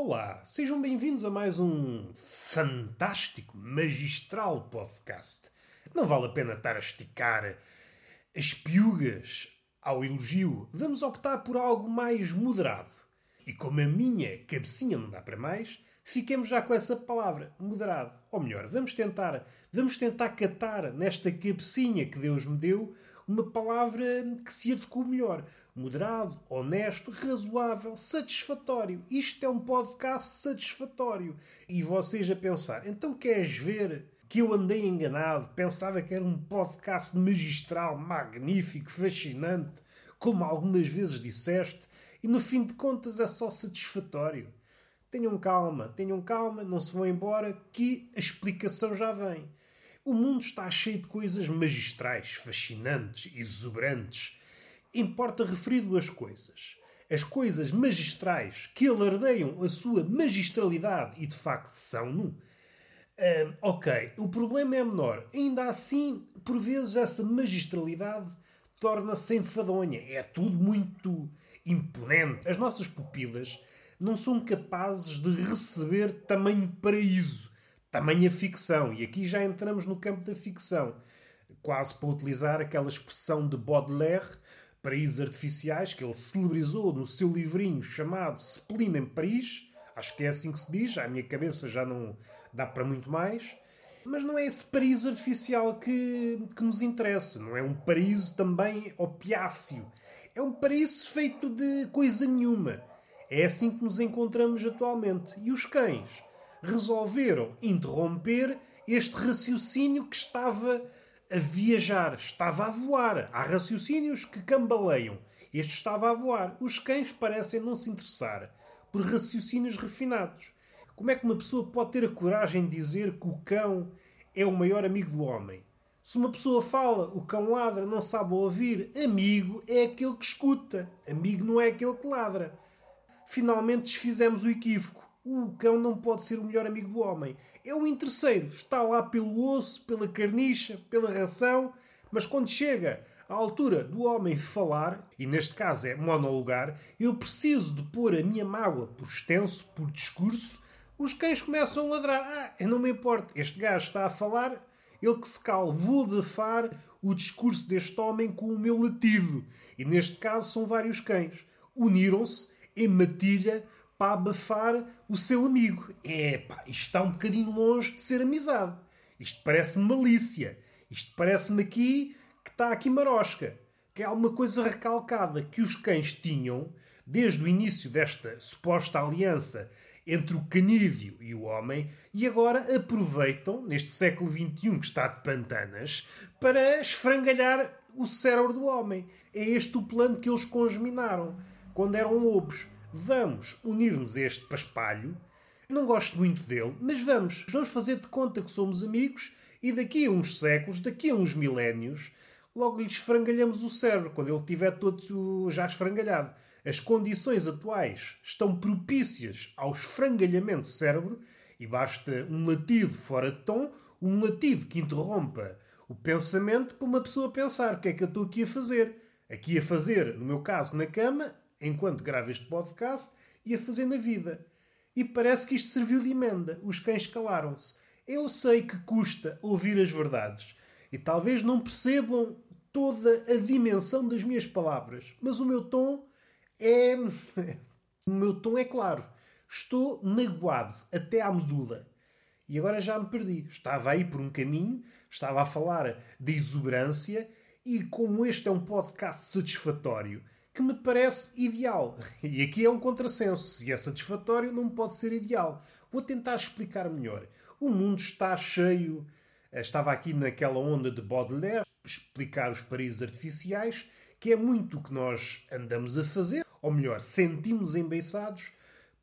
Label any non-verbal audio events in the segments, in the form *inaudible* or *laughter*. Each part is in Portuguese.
Olá, sejam bem-vindos a mais um fantástico, magistral podcast. Não vale a pena estar a esticar as piugas ao elogio. Vamos optar por algo mais moderado. E como a minha cabecinha não dá para mais, fiquemos já com essa palavra, moderado. Ou melhor, vamos tentar, vamos tentar catar nesta cabecinha que Deus me deu uma palavra que se adequa melhor. Moderado, honesto, razoável, satisfatório. Isto é um podcast satisfatório. E vocês a pensar, então queres ver que eu andei enganado, pensava que era um podcast magistral, magnífico, fascinante, como algumas vezes disseste, e no fim de contas é só satisfatório. Tenham calma, tenham calma, não se vão embora, que a explicação já vem. O mundo está cheio de coisas magistrais, fascinantes, exuberantes. Importa referir duas coisas. As coisas magistrais que alardeiam a sua magistralidade e de facto são-no. Ok, o problema é menor. Ainda assim, por vezes, essa magistralidade torna-se enfadonha. É tudo muito imponente. As nossas pupilas não são capazes de receber tamanho paraíso, tamanha ficção. E aqui já entramos no campo da ficção. Quase para utilizar aquela expressão de Baudelaire, paraísos artificiais, que ele celebrizou no seu livrinho chamado Spleen em Paris. Acho que é assim que se diz. À minha cabeça já não dá para muito mais. Mas não é esse paraíso artificial que, que nos interessa. Não é um paraíso também opiáceo. É um paraíso feito de coisa nenhuma. É assim que nos encontramos atualmente. E os cães resolveram interromper este raciocínio que estava a viajar, estava a voar. Há raciocínios que cambaleiam. Este estava a voar. Os cães parecem não se interessar por raciocínios refinados. Como é que uma pessoa pode ter a coragem de dizer que o cão é o maior amigo do homem? Se uma pessoa fala, o cão ladra, não sabe ouvir, amigo é aquele que escuta, amigo não é aquele que ladra. Finalmente desfizemos o equívoco. O cão não pode ser o melhor amigo do homem. É o interesseiro. Está lá pelo osso, pela carniça, pela ração. Mas quando chega à altura do homem falar, e neste caso é monologar, eu preciso de pôr a minha mágoa por extenso, por discurso, os cães começam a ladrar. Ah, eu não me importo. Este gajo está a falar, ele que se cala. Vou abafar o discurso deste homem com o meu latido. E neste caso são vários cães. Uniram-se em matilha para abafar o seu amigo. É pá, isto está um bocadinho longe de ser amizade. Isto parece-me malícia. Isto parece-me aqui que está aqui marosca. Que é alguma coisa recalcada que os cães tinham desde o início desta suposta aliança entre o canídeo e o homem e agora aproveitam, neste século XXI que está de pantanas, para esfrangalhar o cérebro do homem. É este o plano que eles congeminaram quando eram lobos. Vamos unir-nos a este paspalho. Não gosto muito dele, mas vamos. Vamos fazer de conta que somos amigos e daqui a uns séculos, daqui a uns milénios, logo lhe esfrangalhamos o cérebro, quando ele estiver todo já esfrangalhado. As condições atuais estão propícias ao esfrangalhamento de cérebro e basta um latido fora de tom, um latido que interrompa o pensamento para uma pessoa pensar o que é que eu estou aqui a fazer. Aqui a fazer, no meu caso, na cama, enquanto gravo este podcast, e a fazer na vida. E parece que isto serviu de emenda. Os cães calaram-se. Eu sei que custa ouvir as verdades. E talvez não percebam toda a dimensão das minhas palavras. Mas o meu tom é. *laughs* o meu tom é claro. Estou magoado até à medula. E agora já me perdi. Estava aí por um caminho, estava a falar de exuberância, e como este é um podcast satisfatório, que me parece ideal. *laughs* E aqui é um contrassenso. Se é satisfatório, não pode ser ideal. Vou tentar explicar melhor. O mundo está cheio. Eh, estava aqui naquela onda de Baudelaire, explicar os paraísos artificiais, que é muito o que nós andamos a fazer, ou melhor, sentimos embeiçados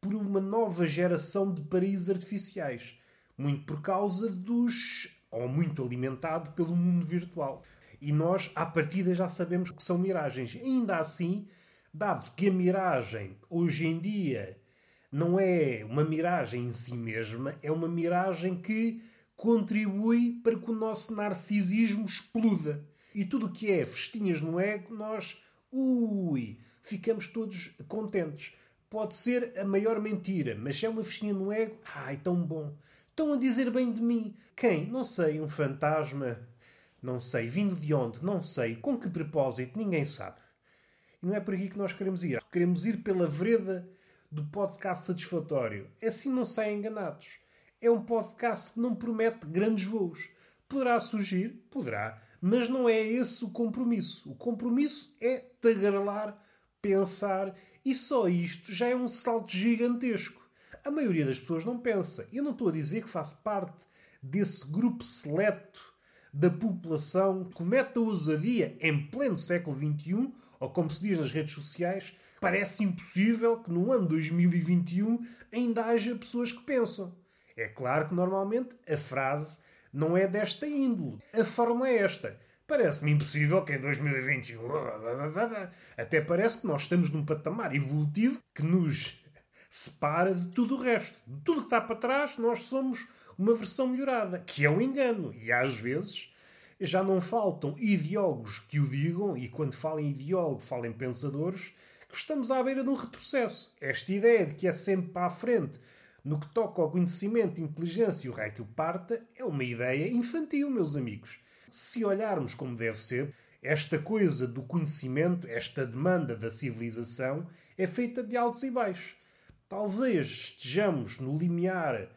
por uma nova geração de paraísos artificiais. Muito por causa dos. ou muito alimentado pelo mundo virtual. E nós, à partida, já sabemos que são miragens. Ainda assim, dado que a miragem, hoje em dia, não é uma miragem em si mesma, é uma miragem que contribui para que o nosso narcisismo exploda. E tudo o que é festinhas no ego, nós, ui, ficamos todos contentes. pode ser a maior mentira, mas é uma festinha no ego, ai, tão bom. Estão a dizer bem de mim. Quem? Não sei, um fantasma. Não sei. Vindo de onde? Não sei. Com que propósito? Ninguém sabe. E não é por aqui que nós queremos ir. Queremos ir pela vereda do podcast satisfatório. Assim não saem enganados. É um podcast que não promete grandes voos. Poderá surgir? Poderá. Mas não é esse o compromisso. O compromisso é tagarelar, pensar e só isto já é um salto gigantesco. A maioria das pessoas não pensa. Eu não estou a dizer que faço parte desse grupo seleto da população comete a ousadia em pleno século XXI, ou como se diz nas redes sociais, parece impossível que no ano 2021 ainda haja pessoas que pensam. É claro que normalmente a frase não é desta índole. A forma é esta. Parece-me impossível que em 2021. Até parece que nós estamos num patamar evolutivo que nos separa de tudo o resto. De tudo que está para trás, nós somos uma versão melhorada, que é um engano. E às vezes já não faltam ideólogos que o digam, e quando falam ideólogo, falam pensadores, que estamos à beira de um retrocesso. Esta ideia de que é sempre para a frente no que toca ao conhecimento, inteligência e o raio que o parta, é uma ideia infantil, meus amigos. Se olharmos como deve ser, esta coisa do conhecimento, esta demanda da civilização, é feita de altos e baixos. Talvez estejamos no limiar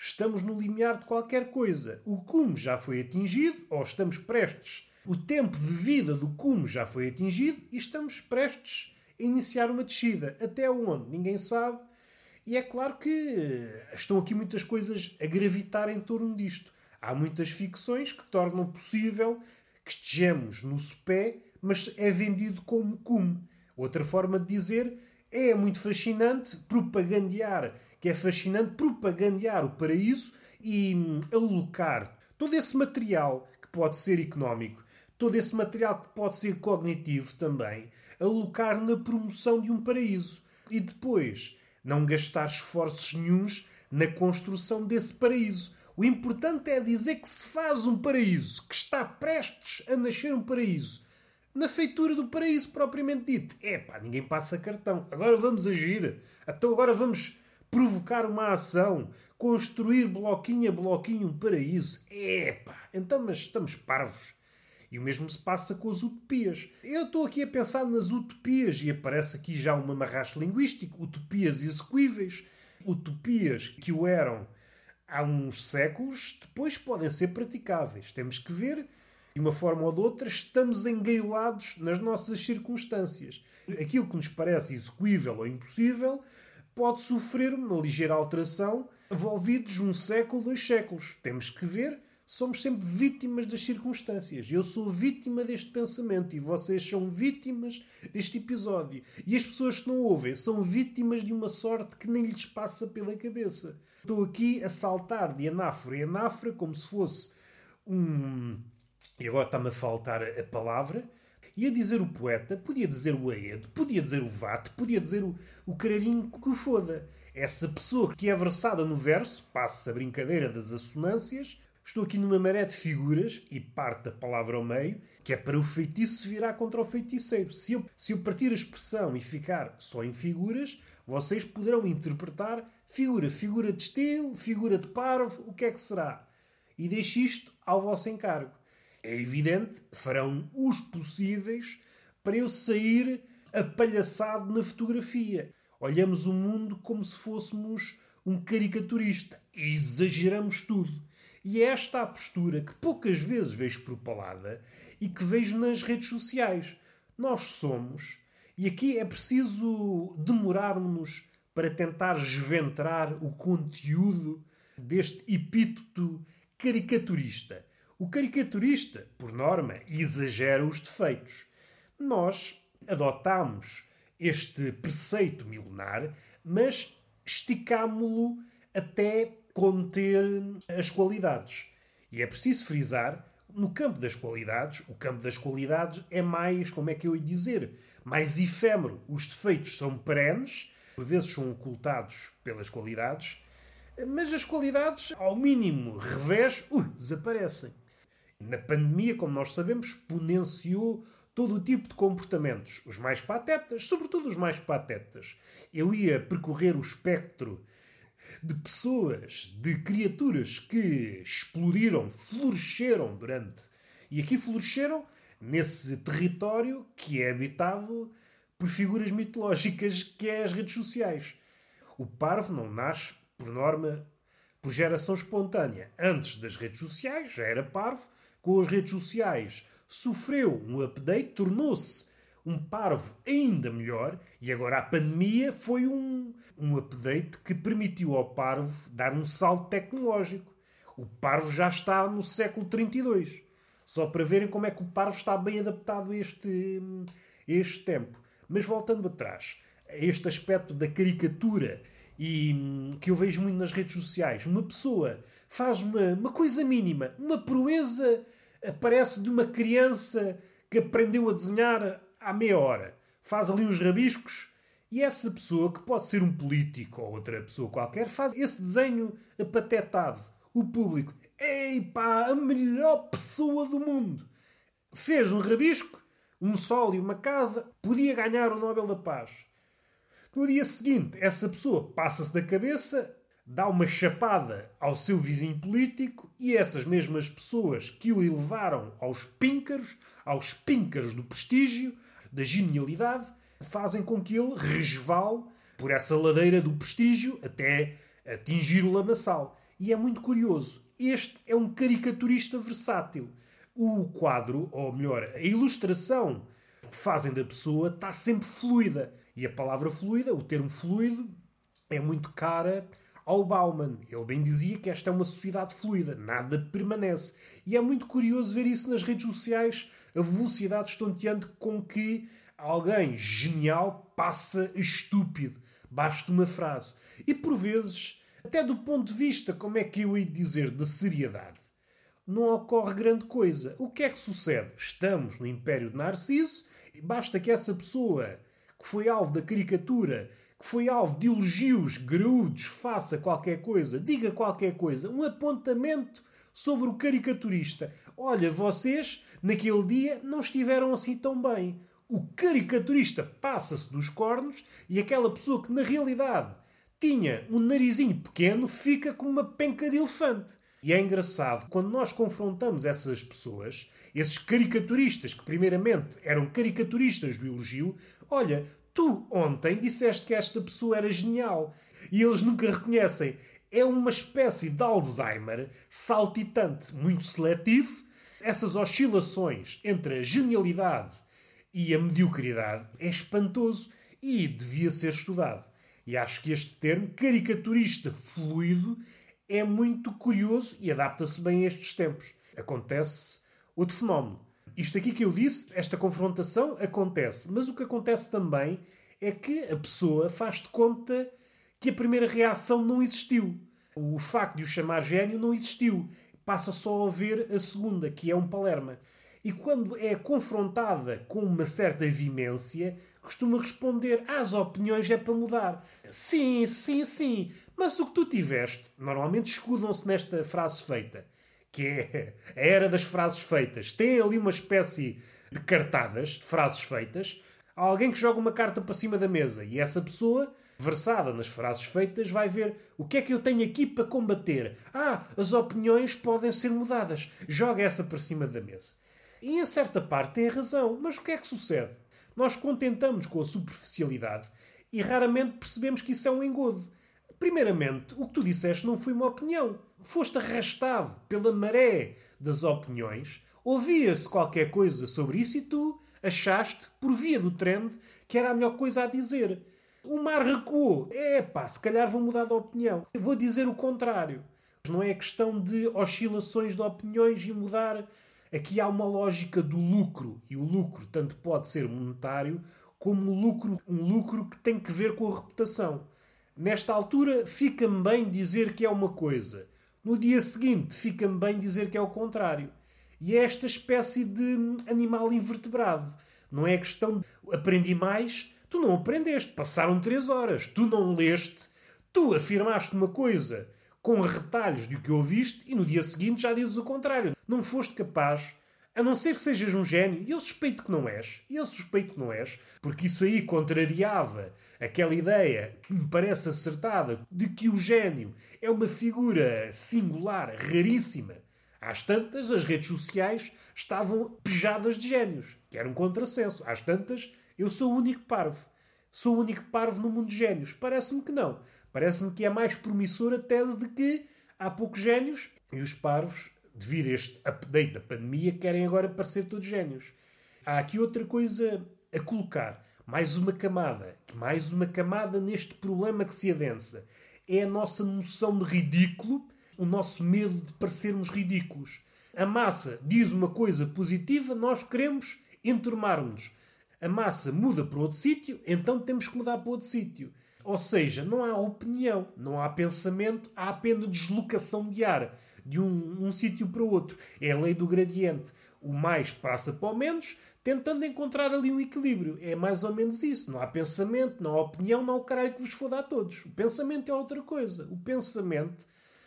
Estamos no limiar de qualquer coisa. O cume já foi atingido, ou estamos prestes. O tempo de vida do cume já foi atingido e estamos prestes a iniciar uma descida. Até onde? Ninguém sabe. E é claro que estão aqui muitas coisas a gravitar em torno disto. Há muitas ficções que tornam possível que estejamos no sopé, mas é vendido como cume. Outra forma de dizer é muito fascinante propagandear que é fascinante propagandear o paraíso e hum, alocar todo esse material que pode ser económico, todo esse material que pode ser cognitivo também, alocar na promoção de um paraíso e depois não gastar esforços nenhums na construção desse paraíso. O importante é dizer que se faz um paraíso, que está prestes a nascer um paraíso. Na feitura do paraíso propriamente dito. É pá, ninguém passa cartão. Agora vamos agir. Então agora vamos provocar uma ação, construir bloquinho a bloquinho um paraíso. Epá, então mas estamos parvos. E o mesmo se passa com as utopias. Eu estou aqui a pensar nas utopias e aparece aqui já um amarraste linguístico. Utopias execuíveis. Utopias que o eram há uns séculos, depois podem ser praticáveis. Temos que ver, de uma forma ou de outra, estamos engaiolados nas nossas circunstâncias. Aquilo que nos parece execuível ou impossível pode sofrer uma ligeira alteração envolvidos um século, dois séculos. Temos que ver, somos sempre vítimas das circunstâncias. Eu sou vítima deste pensamento e vocês são vítimas deste episódio. E as pessoas que não ouvem são vítimas de uma sorte que nem lhes passa pela cabeça. Estou aqui a saltar de anáfora em anáfora como se fosse um. E agora está-me a faltar a palavra Ia dizer o poeta, podia dizer o Aedo, podia dizer o Vate, podia dizer o, o caralhinho que o foda. Essa pessoa que é versada no verso, passa a brincadeira das assonâncias, estou aqui numa maré de figuras e parte a palavra ao meio, que é para o feitiço virar contra o feiticeiro. Se eu, se eu partir a expressão e ficar só em figuras, vocês poderão interpretar figura, figura de estilo, figura de parvo, o que é que será? E deixo isto ao vosso encargo é evidente, farão os possíveis para eu sair apalhaçado na fotografia. Olhamos o mundo como se fôssemos um caricaturista e exageramos tudo. E é esta a postura que poucas vezes vejo propalada e que vejo nas redes sociais. Nós somos, e aqui é preciso demorarmos para tentar desventrar o conteúdo deste epíteto caricaturista. O caricaturista, por norma, exagera os defeitos. Nós adotamos este preceito milenar, mas esticámo-lo até conter as qualidades. E é preciso frisar, no campo das qualidades, o campo das qualidades é mais, como é que eu ia dizer, mais efêmero. Os defeitos são perenes, por vezes são ocultados pelas qualidades, mas as qualidades, ao mínimo revés, desaparecem. Na pandemia, como nós sabemos, exponenciou todo o tipo de comportamentos, os mais patetas, sobretudo os mais patetas. Eu ia percorrer o espectro de pessoas, de criaturas que explodiram, floresceram durante. E aqui floresceram nesse território que é habitado por figuras mitológicas que é as redes sociais. O parvo não nasce, por norma, por geração espontânea. Antes das redes sociais já era parvo, com as redes sociais sofreu um update, tornou-se um parvo ainda melhor e agora a pandemia foi um, um update que permitiu ao parvo dar um salto tecnológico. O parvo já está no século 32. Só para verem como é que o parvo está bem adaptado a este, a este tempo. Mas voltando atrás, este aspecto da caricatura e hum, que eu vejo muito nas redes sociais, uma pessoa faz uma, uma coisa mínima, uma proeza aparece de uma criança que aprendeu a desenhar há meia hora. Faz ali uns rabiscos e essa pessoa, que pode ser um político ou outra pessoa qualquer, faz esse desenho apatetado. O público, ei pá, a melhor pessoa do mundo. Fez um rabisco, um sol e uma casa, podia ganhar o Nobel da Paz. No dia seguinte, essa pessoa passa-se da cabeça, dá uma chapada ao seu vizinho político e essas mesmas pessoas que o elevaram aos píncaros, aos píncaros do prestígio, da genialidade, fazem com que ele resvale por essa ladeira do prestígio até atingir o lamaçal. E é muito curioso. Este é um caricaturista versátil. O quadro, ou melhor, a ilustração que fazem da pessoa está sempre fluida. E a palavra fluida, o termo fluido, é muito cara ao Bauman. Ele bem dizia que esta é uma sociedade fluida, nada permanece. E é muito curioso ver isso nas redes sociais, a velocidade estonteante com que alguém genial passa estúpido. Basta uma frase. E por vezes, até do ponto de vista, como é que eu ia dizer, da seriedade, não ocorre grande coisa. O que é que sucede? Estamos no Império de Narciso e basta que essa pessoa que foi alvo da caricatura que foi alvo de elogios graúdos, faça qualquer coisa, diga qualquer coisa, um apontamento sobre o caricaturista. Olha, vocês, naquele dia, não estiveram assim tão bem. O caricaturista passa-se dos cornos e aquela pessoa que, na realidade, tinha um narizinho pequeno, fica com uma penca de elefante. E é engraçado, quando nós confrontamos essas pessoas, esses caricaturistas, que primeiramente eram caricaturistas do elogio, olha, Tu ontem disseste que esta pessoa era genial e eles nunca reconhecem. É uma espécie de Alzheimer saltitante, muito seletivo. Essas oscilações entre a genialidade e a mediocridade é espantoso e devia ser estudado. E acho que este termo, caricaturista fluido, é muito curioso e adapta-se bem a estes tempos. Acontece outro fenómeno. Isto aqui que eu disse, esta confrontação acontece. Mas o que acontece também é que a pessoa faz de conta que a primeira reação não existiu. O facto de o chamar gênio não existiu. Passa só a ver a segunda, que é um palerma. E quando é confrontada com uma certa vimência, costuma responder: As opiniões é para mudar. Sim, sim, sim. Mas o que tu tiveste, normalmente escudam-se nesta frase feita que é a era das frases feitas. Tem ali uma espécie de cartadas, de frases feitas. Há alguém que joga uma carta para cima da mesa e essa pessoa, versada nas frases feitas, vai ver o que é que eu tenho aqui para combater. Ah, as opiniões podem ser mudadas. Joga essa para cima da mesa. E em certa parte tem razão, mas o que é que sucede? Nós contentamos com a superficialidade e raramente percebemos que isso é um engodo. Primeiramente, o que tu disseste não foi uma opinião foste arrastado pela maré das opiniões, ouvia-se qualquer coisa sobre isso e tu achaste, por via do trend, que era a melhor coisa a dizer. O mar recuou. É pá, se calhar vou mudar de opinião. Eu vou dizer o contrário. Não é questão de oscilações de opiniões e mudar. Aqui há uma lógica do lucro. E o lucro tanto pode ser monetário como um lucro, um lucro que tem que ver com a reputação. Nesta altura, fica-me bem dizer que é uma coisa. No dia seguinte, fica-me bem dizer que é o contrário. E é esta espécie de animal invertebrado. Não é questão de aprendi mais, tu não aprendeste, passaram três horas, tu não leste, tu afirmaste uma coisa com retalhos do que ouviste e no dia seguinte já dizes o contrário. Não foste capaz, A não ser que sejas um gênio, e eu suspeito que não és, e eu suspeito que não és, porque isso aí contrariava aquela ideia que me parece acertada de que o gênio é uma figura singular, raríssima. Às tantas, as redes sociais estavam pejadas de gênios, que era um contrassenso. Às tantas, eu sou o único parvo. Sou o único parvo no mundo de gênios. Parece-me que não. Parece-me que é mais promissora a tese de que há poucos gênios e os parvos devido a este update da pandemia, querem agora parecer todos génios. Há aqui outra coisa a colocar. Mais uma camada. Mais uma camada neste problema que se adensa. É a nossa noção de ridículo, o nosso medo de parecermos ridículos. A massa diz uma coisa positiva, nós queremos enturmar-nos. A massa muda para outro sítio, então temos que mudar para outro sítio. Ou seja, não há opinião, não há pensamento, há apenas deslocação de ar de um, um sítio para outro. É a lei do gradiente. O mais passa para o menos, tentando encontrar ali um equilíbrio. É mais ou menos isso. Não há pensamento, não há opinião, não há o caralho que vos foda a todos. O pensamento é outra coisa. O pensamento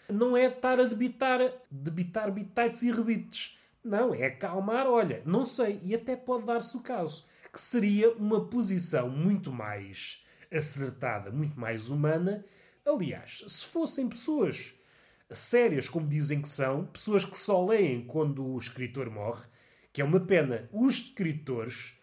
não é estar a debitar, debitar bitites e rebites. Não, é acalmar, olha, não sei, e até pode dar-se o caso, que seria uma posição muito mais acertada, muito mais humana. Aliás, se fossem pessoas sérias como dizem que são, pessoas que só leem quando o escritor morre, que é uma pena. Os escritores,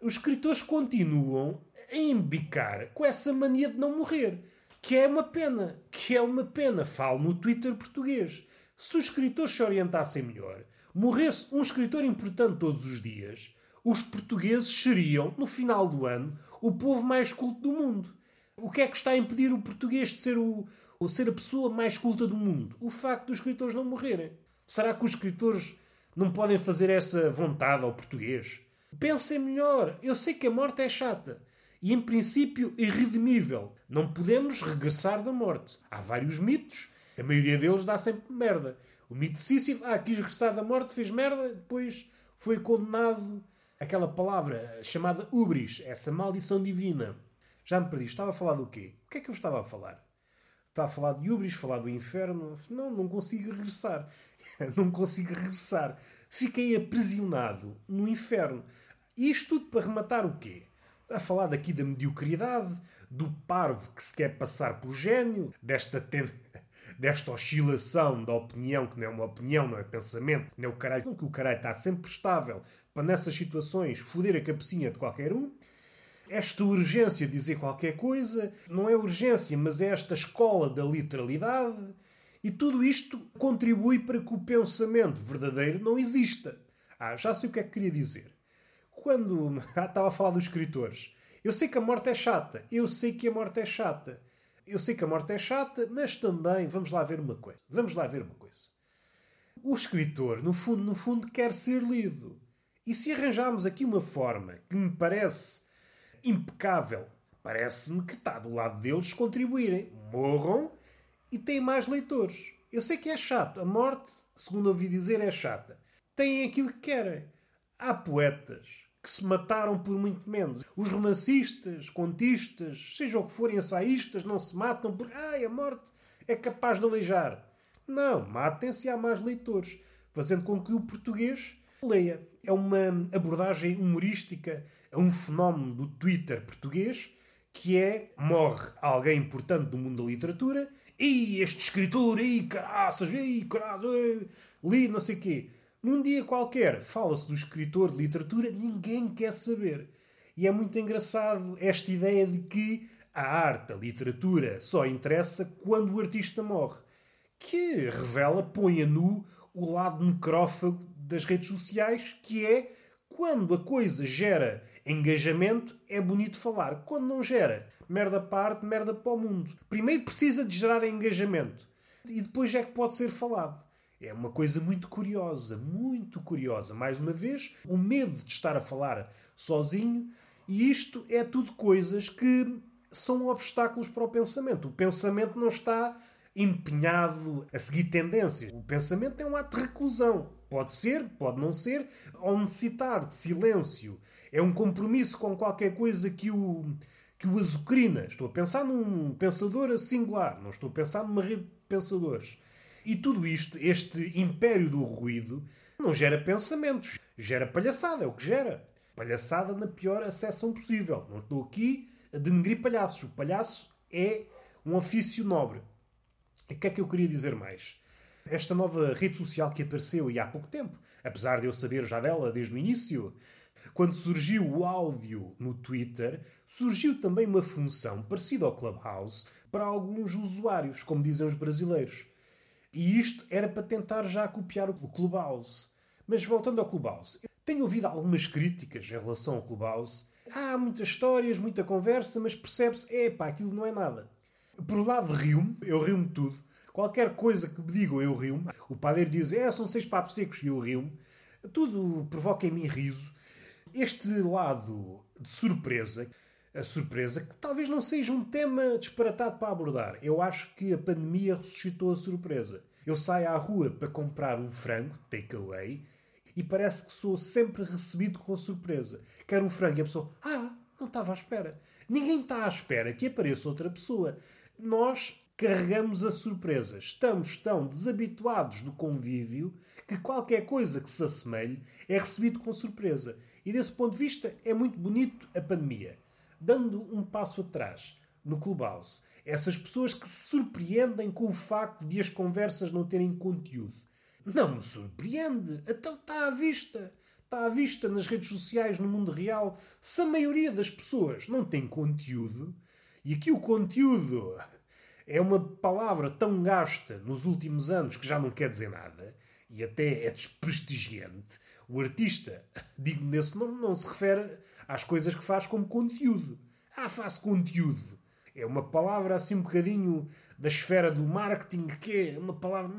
os escritores continuam a embicar com essa mania de não morrer, que é uma pena, que é uma pena. Falo no Twitter português. Se os escritores se orientassem melhor, morresse um escritor importante todos os dias, os portugueses seriam, no final do ano, o povo mais culto do mundo. O que é que está a impedir o português de ser o, ou ser a pessoa mais culta do mundo? O facto dos escritores não morrerem. Será que os escritores não podem fazer essa vontade ao português? Pensem melhor. Eu sei que a morte é chata e, em princípio, irredimível. Não podemos regressar da morte. Há vários mitos. A maioria deles dá sempre merda. O mito de Sísifo, ah, quis regressar da morte, fez merda, depois foi condenado. Aquela palavra chamada ubris, essa maldição divina. Já me perdi. Estava a falar do quê? O que é que eu estava a falar? Está a falar de Ubris, falar do inferno. Não, não consigo regressar. *laughs* não consigo regressar. Fiquei aprisionado no inferno. E isto tudo para rematar o quê? A falar daqui da mediocridade, do parvo que se quer passar por gênio, desta, ten... *laughs* desta oscilação da opinião, que não é uma opinião, não é pensamento, não é o caralho, que o caralho está sempre estável para nessas situações foder a cabecinha de qualquer um esta urgência de dizer qualquer coisa, não é urgência, mas é esta escola da literalidade. E tudo isto contribui para que o pensamento verdadeiro não exista. Ah, já sei o que é que queria dizer. Quando *laughs* ah, estava a falar dos escritores, eu sei que a morte é chata, eu sei que a morte é chata, eu sei que a morte é chata, mas também vamos lá ver uma coisa. Vamos lá ver uma coisa. O escritor, no fundo, no fundo, quer ser lido. E se arranjarmos aqui uma forma que me parece impecável. Parece-me que está do lado deles contribuírem. Morram e têm mais leitores. Eu sei que é chato. A morte, segundo ouvi dizer, é chata. Têm aquilo que querem. Há poetas que se mataram por muito menos. Os romancistas, contistas, seja o que forem ensaístas, não se matam porque ai, a morte é capaz de aleijar. Não, matem-se há mais leitores, fazendo com que o português leia. É uma abordagem humorística a um fenómeno do Twitter português que é morre alguém importante do mundo da literatura e este escritor, e caraças, e caraças, li não sei quê. Num dia qualquer fala-se do escritor de literatura, ninguém quer saber. E é muito engraçado esta ideia de que a arte, a literatura, só interessa quando o artista morre. Que revela, põe a nu o lado necrófago das redes sociais, que é quando a coisa gera engajamento, é bonito falar. Quando não gera, merda parte, merda para o mundo. Primeiro precisa de gerar engajamento e depois é que pode ser falado. É uma coisa muito curiosa, muito curiosa. Mais uma vez, o medo de estar a falar sozinho, e isto é tudo coisas que são obstáculos para o pensamento. O pensamento não está empenhado a seguir tendências. O pensamento é um ato de reclusão. Pode ser, pode não ser, ou necessitar de silêncio. É um compromisso com qualquer coisa que o, que o azucrina. Estou a pensar num pensador singular, não estou a pensar numa rede de pensadores. E tudo isto, este império do ruído, não gera pensamentos, gera palhaçada, é o que gera. Palhaçada na pior acessão possível. Não estou aqui a denegrir palhaços. O palhaço é um ofício nobre. E o que é que eu queria dizer mais? Esta nova rede social que apareceu e há pouco tempo, apesar de eu saber já dela desde o início, quando surgiu o áudio no Twitter, surgiu também uma função parecida ao Clubhouse para alguns usuários, como dizem os brasileiros. E isto era para tentar já copiar o Clubhouse. Mas voltando ao Clubhouse, tenho ouvido algumas críticas em relação ao Clubhouse. Há muitas histórias, muita conversa, mas percebe-se, epá, aquilo não é nada. Por um lado, rio-me, eu rio-me tudo. Qualquer coisa que me digam, eu rio-me. O padeiro diz, é, são seis papos secos, e eu rio-me. Tudo provoca em mim riso. Este lado de surpresa, a surpresa, que talvez não seja um tema disparatado para abordar. Eu acho que a pandemia ressuscitou a surpresa. Eu saio à rua para comprar um frango, takeaway, e parece que sou sempre recebido com surpresa. Quero um frango e a pessoa, ah, não estava à espera. Ninguém está à espera que apareça outra pessoa. Nós carregamos a surpresa. Estamos tão desabituados do convívio que qualquer coisa que se assemelhe é recebido com surpresa. E desse ponto de vista é muito bonito a pandemia. Dando um passo atrás, no Clubhouse, essas pessoas que se surpreendem com o facto de as conversas não terem conteúdo. Não me surpreende. Então está à vista. Está à vista nas redes sociais, no mundo real. Se a maioria das pessoas não tem conteúdo, e aqui o conteúdo é uma palavra tão gasta nos últimos anos que já não quer dizer nada, e até é desprestigiante, o artista, *laughs* digo nesse nome, não se refere às coisas que faz como conteúdo. Ah, faz conteúdo. É uma palavra assim um bocadinho da esfera do marketing, que é uma palavra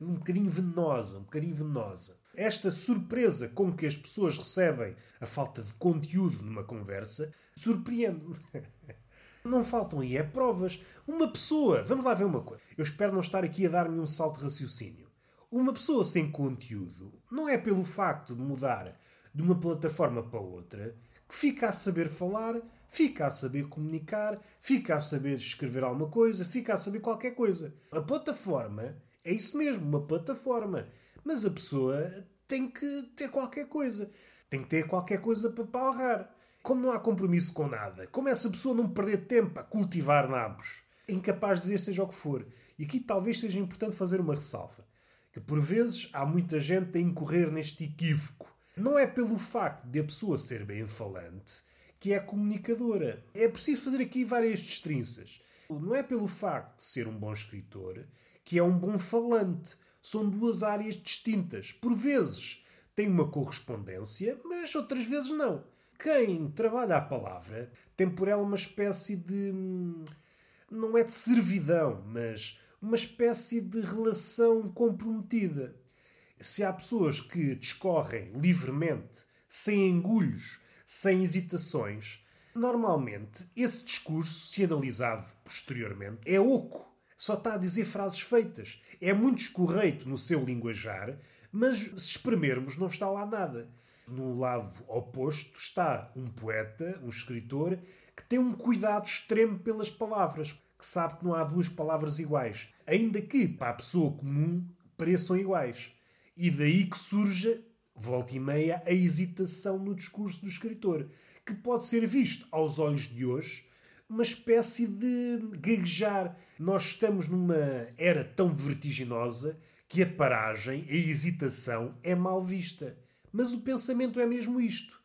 um bocadinho venenosa, um bocadinho venenosa. Esta surpresa com que as pessoas recebem a falta de conteúdo numa conversa surpreende-me. *laughs* Não faltam aí é provas. Uma pessoa, vamos lá ver uma coisa. Eu espero não estar aqui a dar-me um salto de raciocínio. Uma pessoa sem conteúdo não é pelo facto de mudar de uma plataforma para outra que fica a saber falar, fica a saber comunicar, fica a saber escrever alguma coisa, fica a saber qualquer coisa. A plataforma é isso mesmo, uma plataforma. Mas a pessoa tem que ter qualquer coisa. Tem que ter qualquer coisa para palrar. Como não há compromisso com nada, como essa pessoa não perder tempo a cultivar nabos, é incapaz de dizer seja o que for. E aqui talvez seja importante fazer uma ressalva. Que por vezes há muita gente a incorrer neste equívoco. Não é pelo facto de a pessoa ser bem falante que é comunicadora. É preciso fazer aqui várias destrinças. Não é pelo facto de ser um bom escritor que é um bom falante. São duas áreas distintas. Por vezes tem uma correspondência, mas outras vezes não. Quem trabalha a palavra tem por ela uma espécie de. Hum, não é de servidão, mas uma espécie de relação comprometida. Se há pessoas que discorrem livremente, sem engulhos, sem hesitações, normalmente esse discurso, se analisado posteriormente, é oco só está a dizer frases feitas. É muito escorreito no seu linguajar, mas se espremermos, não está lá nada. No lado oposto está um poeta, um escritor, que tem um cuidado extremo pelas palavras, que sabe que não há duas palavras iguais, ainda que para a pessoa comum pareçam iguais. E daí que surge, volta e meia, a hesitação no discurso do escritor, que pode ser visto aos olhos de hoje uma espécie de gaguejar. Nós estamos numa era tão vertiginosa que a paragem, a hesitação é mal vista. Mas o pensamento é mesmo isto: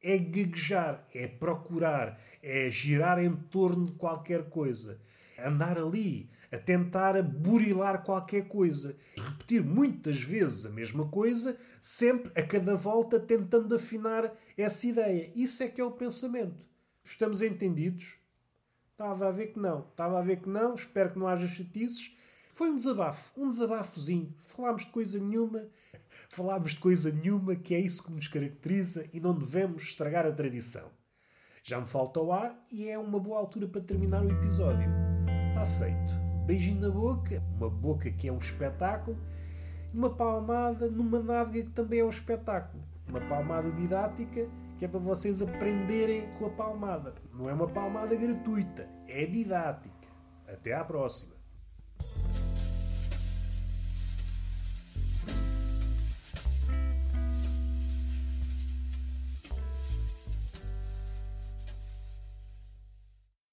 é gaguejar, é procurar, é girar em torno de qualquer coisa, andar ali a tentar burilar qualquer coisa, repetir muitas vezes a mesma coisa, sempre a cada volta tentando afinar essa ideia. Isso é que é o pensamento. Estamos entendidos? Estava a ver que não. Estava a ver que não. Espero que não haja chatices. Foi um desabafo. Um desabafozinho. Falámos de coisa nenhuma. Falámos de coisa nenhuma, que é isso que nos caracteriza e não devemos estragar a tradição. Já me falta o ar e é uma boa altura para terminar o episódio. Está feito. Beijinho na boca, uma boca que é um espetáculo, e uma palmada numa nádega que também é um espetáculo. Uma palmada didática que é para vocês aprenderem com a palmada. Não é uma palmada gratuita, é didática. Até à próxima.